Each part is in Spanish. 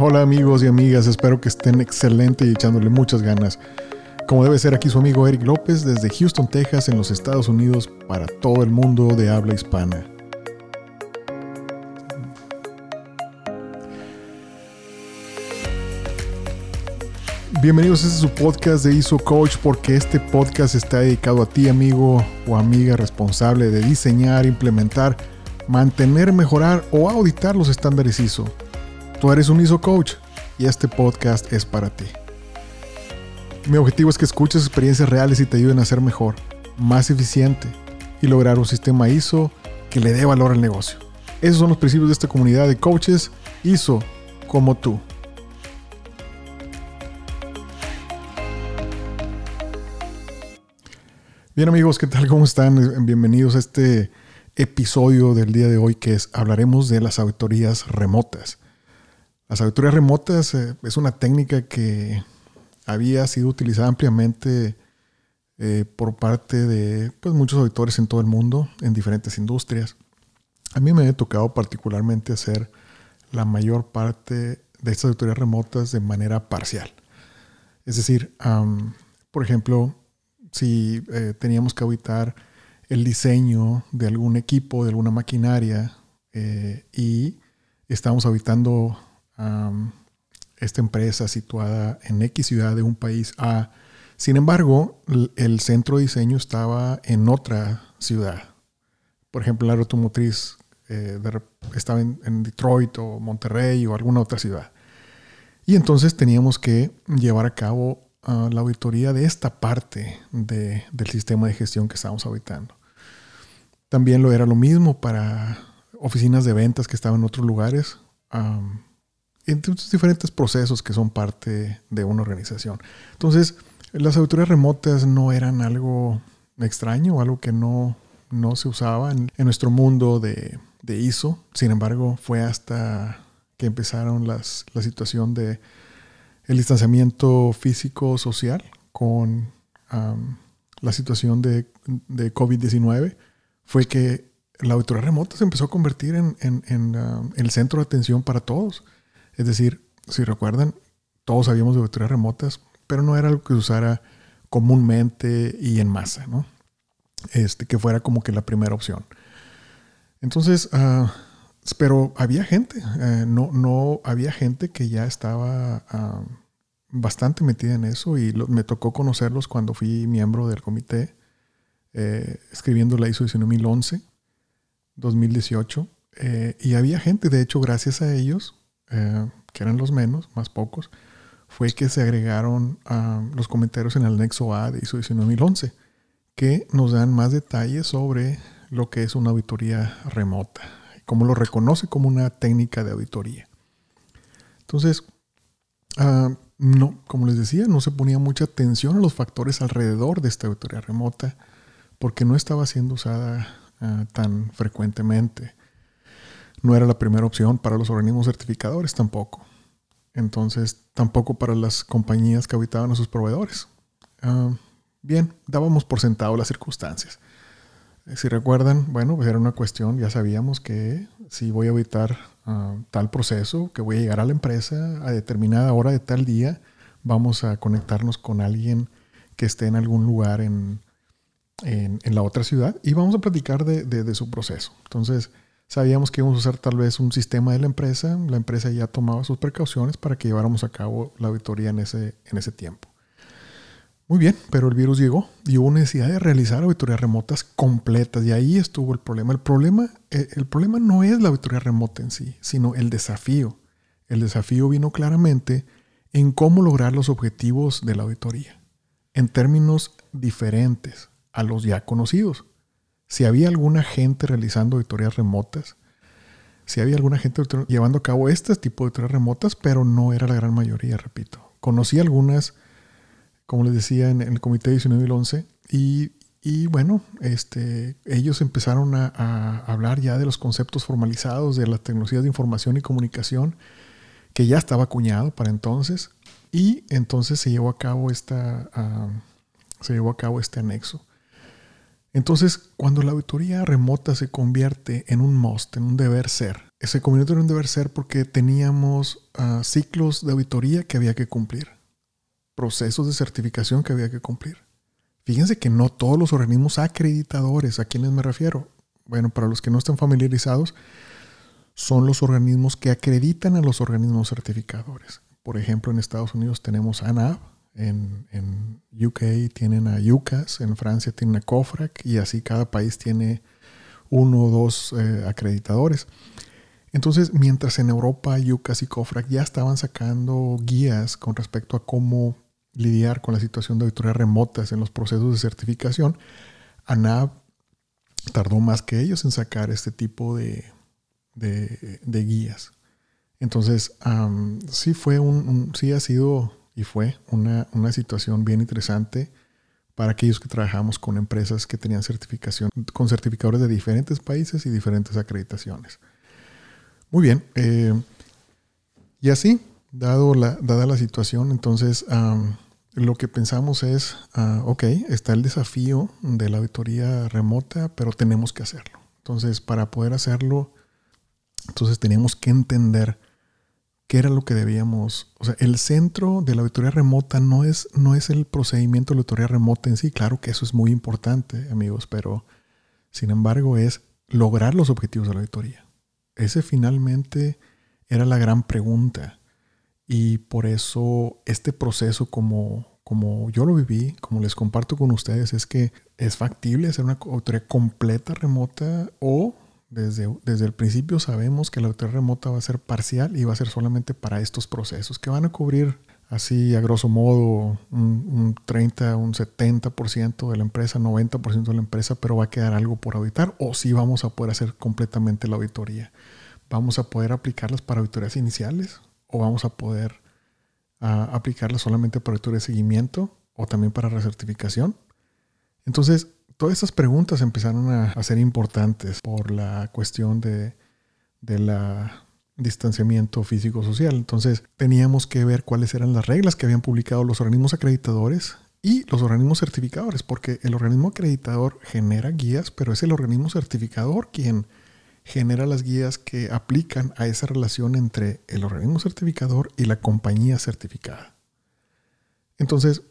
Hola amigos y amigas, espero que estén excelente y echándole muchas ganas. Como debe ser aquí su amigo Eric López desde Houston, Texas, en los Estados Unidos, para todo el mundo de habla hispana. Bienvenidos a este su podcast de ISO Coach porque este podcast está dedicado a ti amigo o amiga responsable de diseñar, implementar, mantener, mejorar o auditar los estándares ISO. Tú eres un ISO Coach y este podcast es para ti. Mi objetivo es que escuches experiencias reales y te ayuden a ser mejor, más eficiente y lograr un sistema ISO que le dé valor al negocio. Esos son los principios de esta comunidad de coaches ISO como tú. Bien amigos, ¿qué tal? ¿Cómo están? Bienvenidos a este episodio del día de hoy que es hablaremos de las auditorías remotas. Las auditorías remotas eh, es una técnica que había sido utilizada ampliamente eh, por parte de pues, muchos auditores en todo el mundo, en diferentes industrias. A mí me ha tocado particularmente hacer la mayor parte de estas auditorías remotas de manera parcial. Es decir, por ejemplo, si eh, teníamos que auditar el diseño de algún equipo, de alguna maquinaria, y estamos auditando esta empresa situada en X ciudad de un país A. Sin embargo, el centro de diseño estaba en otra ciudad. Por ejemplo, la automotriz eh, estaba en, en Detroit o Monterrey o alguna otra ciudad. Y entonces teníamos que llevar a cabo la auditoría de esta parte del sistema de gestión que estamos auditando. También lo era lo mismo para oficinas de ventas que estaban en otros lugares. Um, entonces, diferentes procesos que son parte de una organización. Entonces, las auditorías remotas no eran algo extraño, algo que no, no se usaba en, nuestro mundo de, ISO. Sin embargo, fue hasta que empezaron las, la situación de el distanciamiento físico-social con la situación de, COVID-19 fue que la auditoría remota se empezó a convertir en, el centro de atención para todos. Es decir, si recuerdan, todos sabíamos de auditorías remotas, pero no era algo que se usara comúnmente y en masa, ¿no? Este, que fuera como que la primera opción. Entonces, uh, pero había gente, eh, no, no había gente que ya estaba ah, bastante metida en eso y me tocó conocerlos cuando fui miembro del comité, eh, escribiendo la ISO 19011, 2018. Eh, y había gente, de hecho, gracias a ellos, que eran los menos, más pocos, fue que se agregaron ah, los comentarios en el anexo A de ISO 19011, que nos dan más detalles sobre lo que es una auditoría remota como lo reconoce como una técnica de auditoría. Entonces, ah, no, como les decía, no se ponía mucha atención a los factores alrededor de esta auditoría remota porque no estaba siendo usada ah, tan frecuentemente. No era la primera opción para los organismos certificadores tampoco. Entonces, tampoco para las compañías que auditaban a sus proveedores. Ah, bien, dábamos por sentado las circunstancias. Si recuerdan, bueno, pues era una cuestión, ya sabíamos que si voy a evitar ah, tal proceso, que voy a llegar a la empresa a determinada hora de tal día, vamos a conectarnos con alguien que esté en algún lugar en, en, la otra ciudad y vamos a platicar de, su proceso. Entonces, sabíamos que íbamos a usar tal vez un sistema de la empresa, la empresa ya tomaba sus precauciones para que lleváramos a cabo la auditoría en ese, en ese tiempo. Muy bien, pero el virus llegó y hubo necesidad de realizar auditorías remotas completas y ahí estuvo el problema. El problema, eh, el problema no es la auditoría remota en sí, sino el desafío. El desafío vino claramente en cómo lograr los objetivos de la auditoría, en términos diferentes a los ya conocidos. Si había alguna gente realizando auditorías remotas, si había alguna gente llevando a cabo este tipo de auditorías remotas, pero no era la gran mayoría, repito. Conocí algunas como les decía, en, el comité de 1911. Y, y bueno, este, ellos empezaron a, hablar ya de los conceptos formalizados de las tecnologías de información y comunicación, que ya estaba acuñado para entonces. Y entonces se llevó a cabo esta, se llevó a cabo este anexo. Entonces, cuando la auditoría remota se convierte en un must, en un deber ser, se convirtió en un deber ser porque teníamos uh, ciclos de auditoría que había que cumplir, procesos de certificación que había que cumplir. Fíjense que no todos los organismos acreditadores, ¿a quiénes me refiero? Bueno, para los que no estén familiarizados, son los organismos que acreditan a los organismos certificadores. Por ejemplo, en Estados Unidos tenemos ANAB, en, UK tienen a UCAS, en Francia tienen a COFRAC y así cada país tiene uno o dos eh, acreditadores. Entonces, mientras en Europa UCAS y COFRAC ya estaban sacando guías con respecto a cómo lidiar con la situación de auditorías remotas en los procesos de certificación, ANAB tardó más que ellos en sacar este tipo de, guías. Entonces, sí fue un, sí ha sido y fue una, situación bien interesante para aquellos que trabajamos con empresas que tenían certificación, con certificadores de diferentes países y diferentes acreditaciones. Muy bien. Eh, y así, dado la, dada la situación, entonces lo que pensamos es, uh, ok, está el desafío de la auditoría remota, pero tenemos que hacerlo. Entonces, para poder hacerlo, entonces teníamos que entender qué era lo que debíamos, o sea, el centro de la auditoría remota no es, no es el procedimiento de la auditoría remota en sí, claro que eso es muy importante, amigos, pero sin embargo es lograr los objetivos de la auditoría. Ese finalmente era la gran pregunta y por eso este proceso como, como yo lo viví, como les comparto con ustedes, es que es factible hacer una auditoría completa remota o desde, el principio sabemos que la auditoría remota va a ser parcial y va a ser solamente para estos procesos que van a cubrir así a grosso modo un, 30, un 70% de la empresa, 90% de la empresa, pero va a quedar algo por auditar o si vamos a poder hacer completamente la auditoría. Vamos a poder aplicarlas para auditorías iniciales o vamos a poder aplicarlas solamente para auditoría de seguimiento o también para recertificación. Entonces, todas estas preguntas empezaron a, ser importantes por la cuestión de, distanciamiento físico-social. Entonces teníamos que ver cuáles eran las reglas que habían publicado los organismos acreditadores y los organismos certificadores, porque el organismo acreditador genera guías, pero es el organismo certificador quien genera las guías que aplican a esa relación entre el organismo certificador y la compañía certificada. Entonces,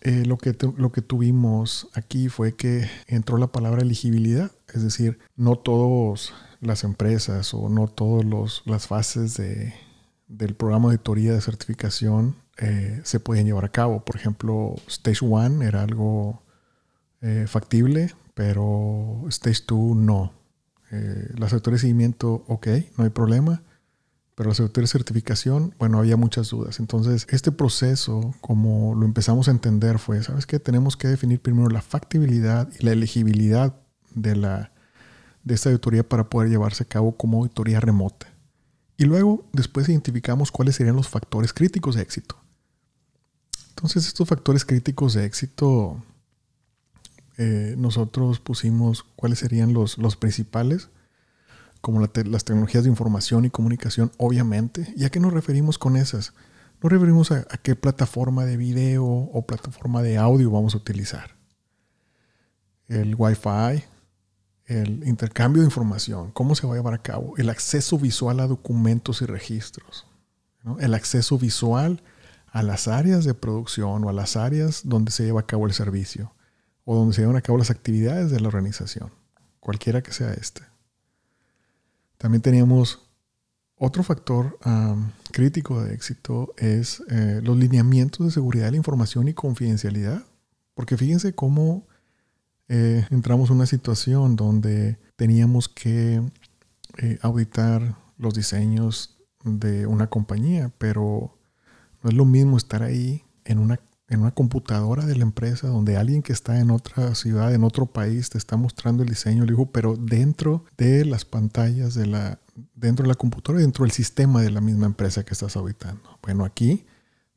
eh, lo, que lo que tuvimos aquí fue que entró la palabra elegibilidad, es decir, no todas las empresas o no todas las fases de, del programa de auditoría de certificación eh, se podían llevar a cabo. Por ejemplo, Stage 1 era algo eh, factible, pero Stage 2 no. las autoridades de seguimiento, ok, no hay problema pero la certificación, bueno, había muchas dudas. Entonces, este proceso, como lo empezamos a entender, fue, ¿sabes qué? Tenemos que definir primero la factibilidad y la elegibilidad de, la, de esta auditoría para poder llevarse a cabo como auditoría remota. Y luego, después identificamos cuáles serían los factores críticos de éxito. Entonces, estos factores críticos de éxito, eh, nosotros pusimos cuáles serían los, los principales como las tecnologías de información y comunicación, obviamente. ¿Y a qué nos referimos con esas? Nos referimos a, qué plataforma de video o plataforma de audio vamos a utilizar. El Wi-Fi, el intercambio de información, cómo se va a llevar a cabo, el acceso visual a documentos y registros, el acceso visual a las áreas de producción o a las áreas donde se lleva a cabo el servicio o donde se llevan a cabo las actividades de la organización, cualquiera que sea este. También teníamos otro factor crítico de éxito es eh, los lineamientos de seguridad de la información y confidencialidad. Porque fíjense cómo eh, entramos en una situación donde teníamos que eh, auditar los diseños de una compañía, pero no es lo mismo estar ahí en una en una computadora de la empresa donde alguien que está en otra ciudad, en otro país, te está mostrando el diseño, le digo, pero dentro de las pantallas de la, dentro de la computadora, dentro del sistema de la misma empresa que estás habitando. Bueno, aquí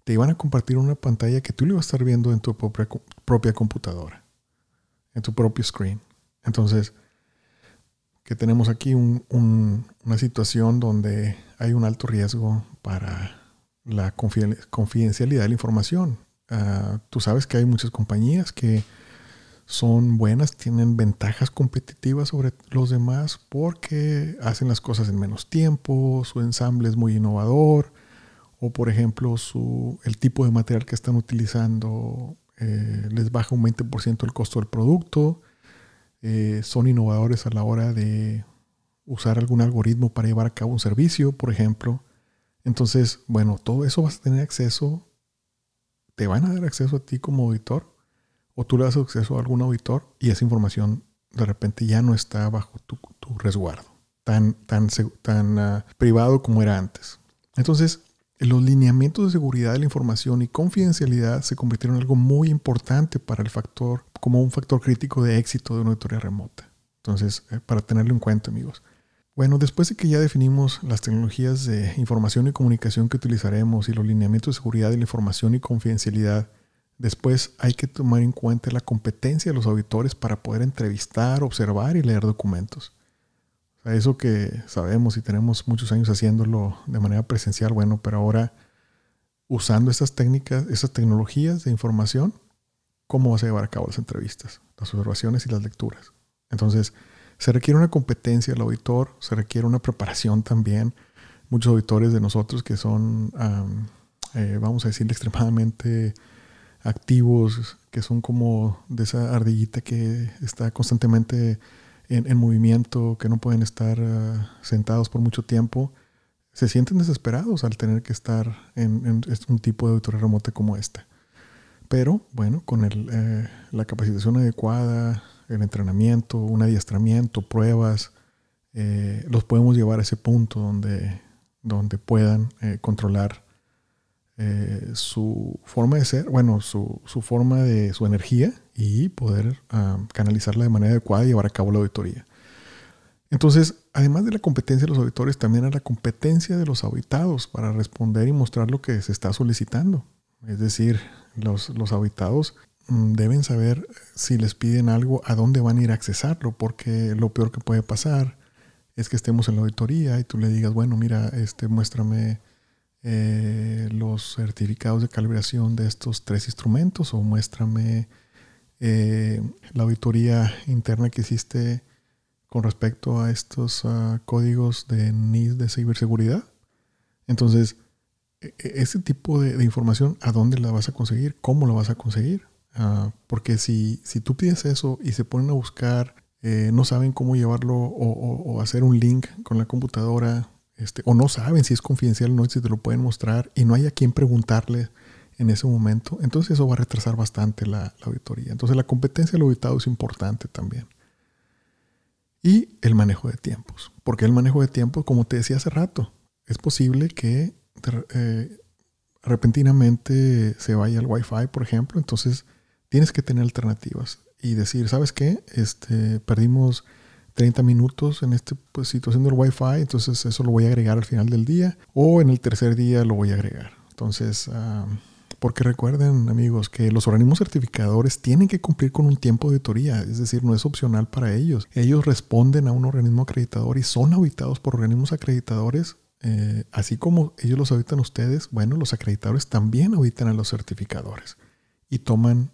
te iban a compartir una pantalla que tú le ibas a estar viendo en tu propia, propia computadora, en tu propio screen. Entonces, que tenemos aquí una situación donde hay un alto riesgo para la confidencialidad de la información. Ah, tú sabes que hay muchas compañías que son buenas, tienen ventajas competitivas sobre los demás porque hacen las cosas en menos tiempo, su ensamble es muy innovador, o por ejemplo su, el tipo de material que están utilizando eh, les baja un 20% el costo del producto, eh, son innovadores a la hora de usar algún algoritmo para llevar a cabo un servicio, por ejemplo. Entonces, bueno, todo eso vas a tener acceso, te van a dar acceso a ti como auditor o tú le das acceso a algún auditor y esa información de repente ya no está bajo tu, resguardo, tan, tan, tan ah, privado como era antes. Entonces, los lineamientos de seguridad de la información y confidencialidad se convirtieron en algo muy importante para el factor, como un factor crítico de éxito de una auditoría remota. Entonces, eh, para tenerlo en cuenta, amigos. Bueno, después de que ya definimos las tecnologías de información y comunicación que utilizaremos y los lineamientos de seguridad de la información y confidencialidad, Después hay que tomar en cuenta la competencia de los auditores para poder entrevistar, observar y leer documentos. Eso que sabemos y tenemos muchos años haciéndolo de manera presencial, bueno, pero ahora usando estas técnicas, esas tecnologías de información, ¿cómo vas a llevar a cabo las entrevistas, las observaciones y las lecturas? Entonces, se requiere una competencia del auditor, se requiere una preparación también. Muchos auditores de nosotros que son, eh, vamos a decir, extremadamente activos, que son como de esa ardillita que está constantemente en, movimiento, que no pueden estar ah, sentados por mucho tiempo, se sienten desesperados al tener que estar en, un tipo de auditoría remota como esta. Pero bueno, con eh, la capacitación adecuada, el entrenamiento, un adiestramiento, pruebas, eh, los podemos llevar a ese punto donde, donde puedan eh, controlar eh, su forma de ser, bueno, su, forma de su energía y poder ah, canalizarla de manera adecuada y llevar a cabo la auditoría. Entonces, además de la competencia de los auditores, también hay la competencia de los auditados para responder y mostrar lo que se está solicitando. Es decir, los, los auditados deben saber si les piden algo, a dónde van a ir a accesarlo, porque lo peor que puede pasar es que estemos en la auditoría y tú le digas, bueno, mira, este, muéstrame eh, los certificados de calibración de estos tres instrumentos o muéstrame eh, la auditoría interna que hiciste con respecto a estos ah, códigos de NIS de ciberseguridad. Entonces, e, e, ese tipo de, información, ¿a dónde la vas a conseguir? ¿Cómo la vas a conseguir? Ah, porque si, si tú pides eso y se ponen a buscar, eh, no saben cómo llevarlo o, hacer un link con la computadora este, o no saben si es confidencial o no, si te lo pueden mostrar y no hay a quien preguntarle en ese momento, entonces eso va a retrasar bastante la, auditoría. Entonces la competencia del auditado es importante también. Y el manejo de tiempos. Porque el manejo de tiempos, como te decía hace rato, es posible que eh, repentinamente se vaya el Wi-Fi, por ejemplo. Entonces tienes que tener alternativas y decir, ¿sabes qué? Este, perdimos 30 minutos en esta pues, situación del Wi-Fi, entonces eso lo voy a agregar al final del día o en el tercer día lo voy a agregar. Entonces, porque recuerden amigos que los organismos certificadores tienen que cumplir con un tiempo de auditoría, es decir, no es opcional para ellos. Ellos responden a un organismo acreditador y son auditados por organismos acreditadores. Eh, así como ellos los auditan ustedes, bueno, los acreditadores también auditan a los certificadores y toman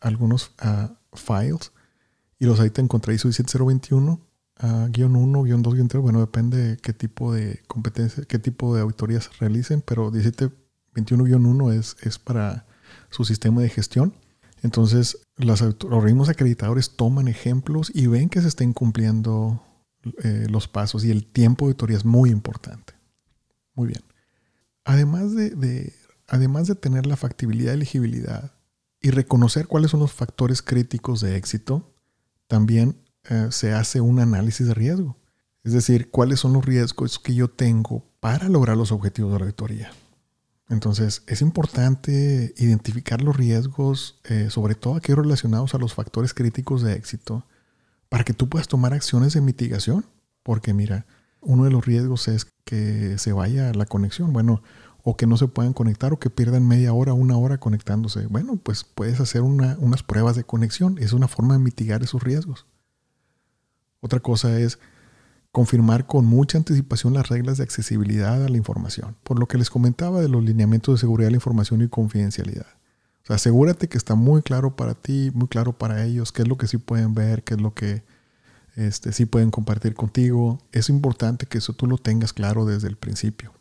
algunos uh, files y los en contra ISO 17021, uh, guion 1, guion 2, guion 3. Bueno, depende qué tipo de competencia, qué tipo de auditorías realicen, pero 1721-1 es, es para su sistema de gestión. Entonces, los organismos acreditadores toman ejemplos y ven que se estén cumpliendo eh, los pasos y el tiempo de auditoría es muy importante. Muy bien. Además de, de, además de tener la factibilidad y elegibilidad y reconocer cuáles son los factores críticos de éxito, también eh, se hace un análisis de riesgo. Es decir, cuáles son los riesgos que yo tengo para lograr los objetivos de la auditoría. Entonces, es importante identificar los riesgos, eh, sobre todo aquellos relacionados a los factores críticos de éxito, para que tú puedas tomar acciones de mitigación. Porque mira, uno de los riesgos es que se vaya la conexión, bueno, o que no se puedan conectar o que pierdan media hora, una hora conectándose. Bueno, pues puedes hacer unas pruebas de conexión. Es una forma de mitigar esos riesgos. Otra cosa es confirmar con mucha anticipación las reglas de accesibilidad a la información, por lo que les comentaba de los lineamientos de seguridad de la información y confidencialidad. O sea, asegúrate que está muy claro para ti, muy claro para ellos, qué es lo que sí pueden ver, qué es lo que este, sí pueden compartir contigo. Es importante que eso tú lo tengas claro desde el principio.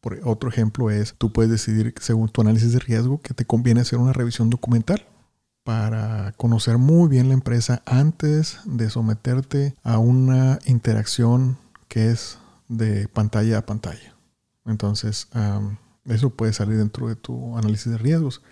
Por otro ejemplo es, tú puedes decidir, según tu análisis de riesgo, que te conviene hacer una revisión documental para conocer muy bien la empresa antes de someterte a una interacción que es de pantalla a pantalla. Entonces, eso puede salir dentro de tu análisis de riesgos.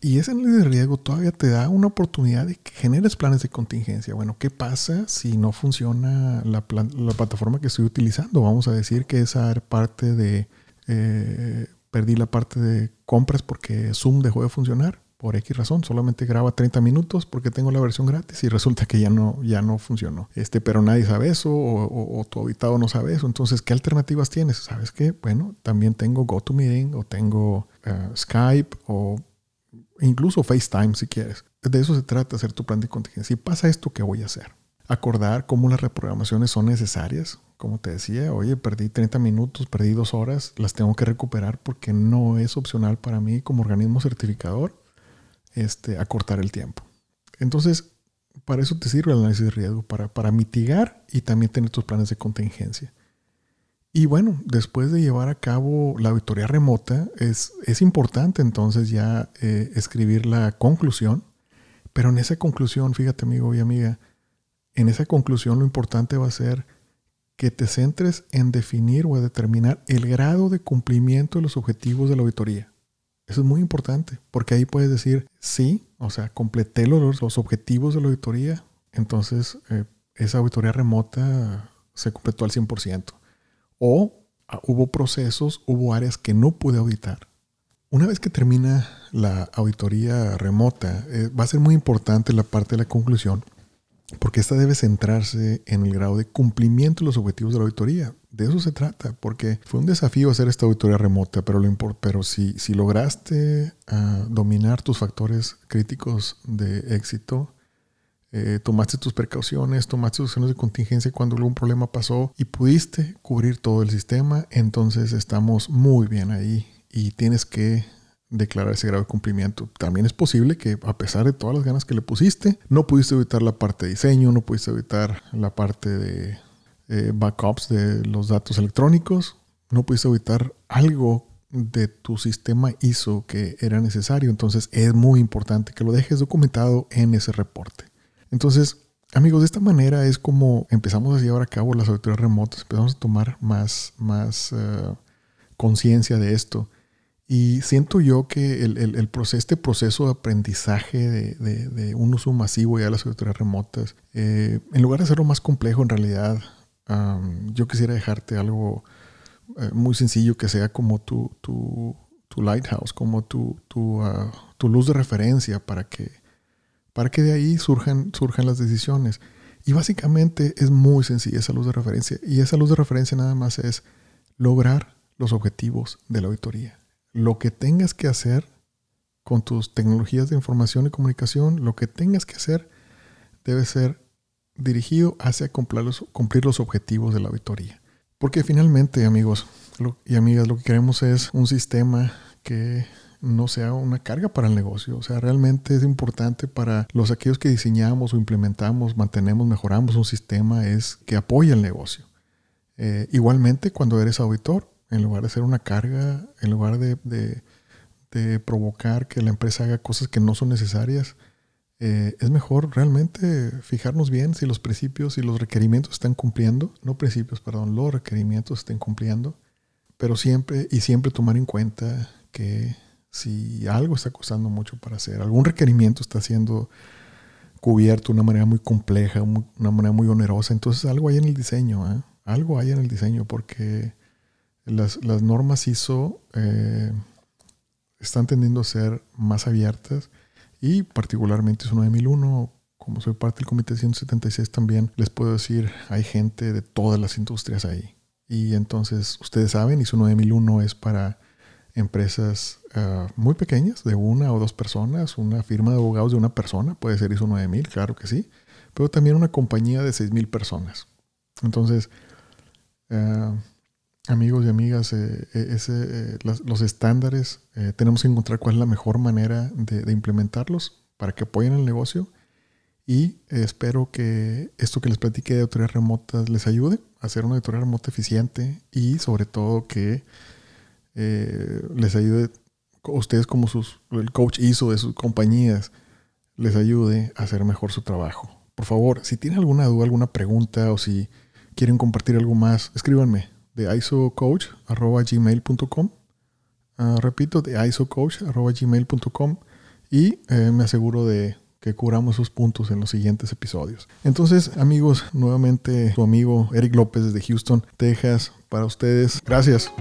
Y ese análisis de riesgo todavía te da una oportunidad de que generes planes de contingencia. Bueno, ¿qué pasa si no funciona la, plataforma que estoy utilizando? Vamos a decir que esa parte de... Eh, perdí la parte de compras porque Zoom dejó de funcionar por X razón, solamente graba 30 minutos porque tengo la versión gratis y resulta que ya no, ya no funcionó. Este, pero nadie sabe eso o, tu habitado no sabe eso. Entonces, ¿qué alternativas tienes? ¿Sabes qué? Bueno, también tengo GoToMeeting o tengo eh, Skype o incluso FaceTime si quieres. De eso se trata, hacer tu plan de contingencia. Si pasa esto, ¿qué voy a hacer? Acordar cómo las reprogramaciones son necesarias. Como te decía, oye, perdí 30 minutos, perdí dos horas, las tengo que recuperar porque no es opcional para mí como organismo certificador este, acortar el tiempo. Entonces, para eso te sirve el análisis de riesgo, para, para mitigar y también tener tus planes de contingencia. Y bueno, después de llevar a cabo la auditoría remota, es, es importante entonces ya eh, escribir la conclusión, pero en esa conclusión, fíjate amigo y amiga, en esa conclusión lo importante va a ser que te centres en definir o determinar el grado de cumplimiento de los objetivos de la auditoría. Eso es muy importante, porque ahí puedes decir, sí, o sea, completé los, los objetivos de la auditoría, entonces eh, esa auditoría remota se completó al 100%. O ah, hubo procesos, hubo áreas que no pude auditar. Una vez que termina la auditoría remota, eh, va a ser muy importante la parte de la conclusión, porque esta debe centrarse en el grado de cumplimiento de los objetivos de la auditoría. De eso se trata, porque fue un desafío hacer esta auditoría remota, pero, lo pero si, si lograste ah, dominar tus factores críticos de éxito, eh, tomaste tus precauciones, tomaste tus acciones de contingencia cuando algún problema pasó y pudiste cubrir todo el sistema, entonces estamos muy bien ahí y tienes que declarar ese grado de cumplimiento. También es posible que a pesar de todas las ganas que le pusiste, no pudiste evitar la parte de diseño, no pudiste evitar la parte de eh, backups de los datos electrónicos, no pudiste evitar algo de tu sistema ISO que era necesario. Entonces es muy importante que lo dejes documentado en ese reporte. Entonces, amigos, de esta manera es como empezamos a llevar a cabo las auditorías remotas, empezamos a tomar más, más eh, conciencia de esto. Y siento yo que el, proceso, este proceso de aprendizaje de, un uso masivo ya de las auditorías remotas, eh, en lugar de hacerlo más complejo, en realidad, yo quisiera dejarte algo eh, muy sencillo que sea como tu, tu, tu lighthouse, como tu, tu, ah, tu, luz de referencia para que, para que de ahí surjan, surjan las decisiones. Y básicamente es muy sencilla esa luz de referencia. Y esa luz de referencia nada más es lograr los objetivos de la auditoría. Lo que tengas que hacer con tus tecnologías de información y comunicación, lo que tengas que hacer debe ser dirigido hacia cumplir los, objetivos de la auditoría. Porque finalmente, amigos y amigas, lo que queremos es un sistema que no sea una carga para el negocio. O sea, realmente es importante para los aquellos que diseñamos o implementamos, mantenemos, mejoramos un sistema, es que apoye el negocio. Eh, igualmente, cuando eres auditor, en lugar de ser una carga, en lugar de, de provocar que la empresa haga cosas que no son necesarias, eh, es mejor realmente fijarnos bien si los principios y los requerimientos están cumpliendo, no principios, perdón, los requerimientos estén cumpliendo, pero siempre y siempre tomar en cuenta que si algo está costando mucho para hacer, algún requerimiento está siendo cubierto de una manera muy compleja, una manera muy onerosa, entonces algo hay en el diseño, ¿eh? algo hay en el diseño, porque las, normas ISO eh, están tendiendo a ser más abiertas y particularmente ISO 9001, como soy parte del Comité 176 también, les puedo decir, hay gente de todas las industrias ahí. Y entonces, ustedes saben, ISO 9001 es para empresas ah, muy pequeñas, de una o dos personas, una firma de abogados de una persona, puede ser ISO 9000, claro que sí, pero también una compañía de 6000 personas. Entonces, ah, amigos y amigas, eh, ese, los estándares, tenemos que encontrar cuál es la mejor manera de, implementarlos para que apoyen el negocio y espero que esto que les platiqué de auditorías remotas les ayude a hacer una auditoría remota eficiente y sobre todo que eh, les ayude a ustedes como sus, el coach hizo de sus compañías, les ayude a hacer mejor su trabajo. Por favor, si tienen alguna duda, alguna pregunta o si quieren compartir algo más, escríbanme de isocoach.gmail.com. Ah, repito, de isocoach.gmail.com y eh, me aseguro de que curamos esos puntos en los siguientes episodios. Entonces, amigos, nuevamente su amigo Eric López desde Houston, Texas, para ustedes. Gracias.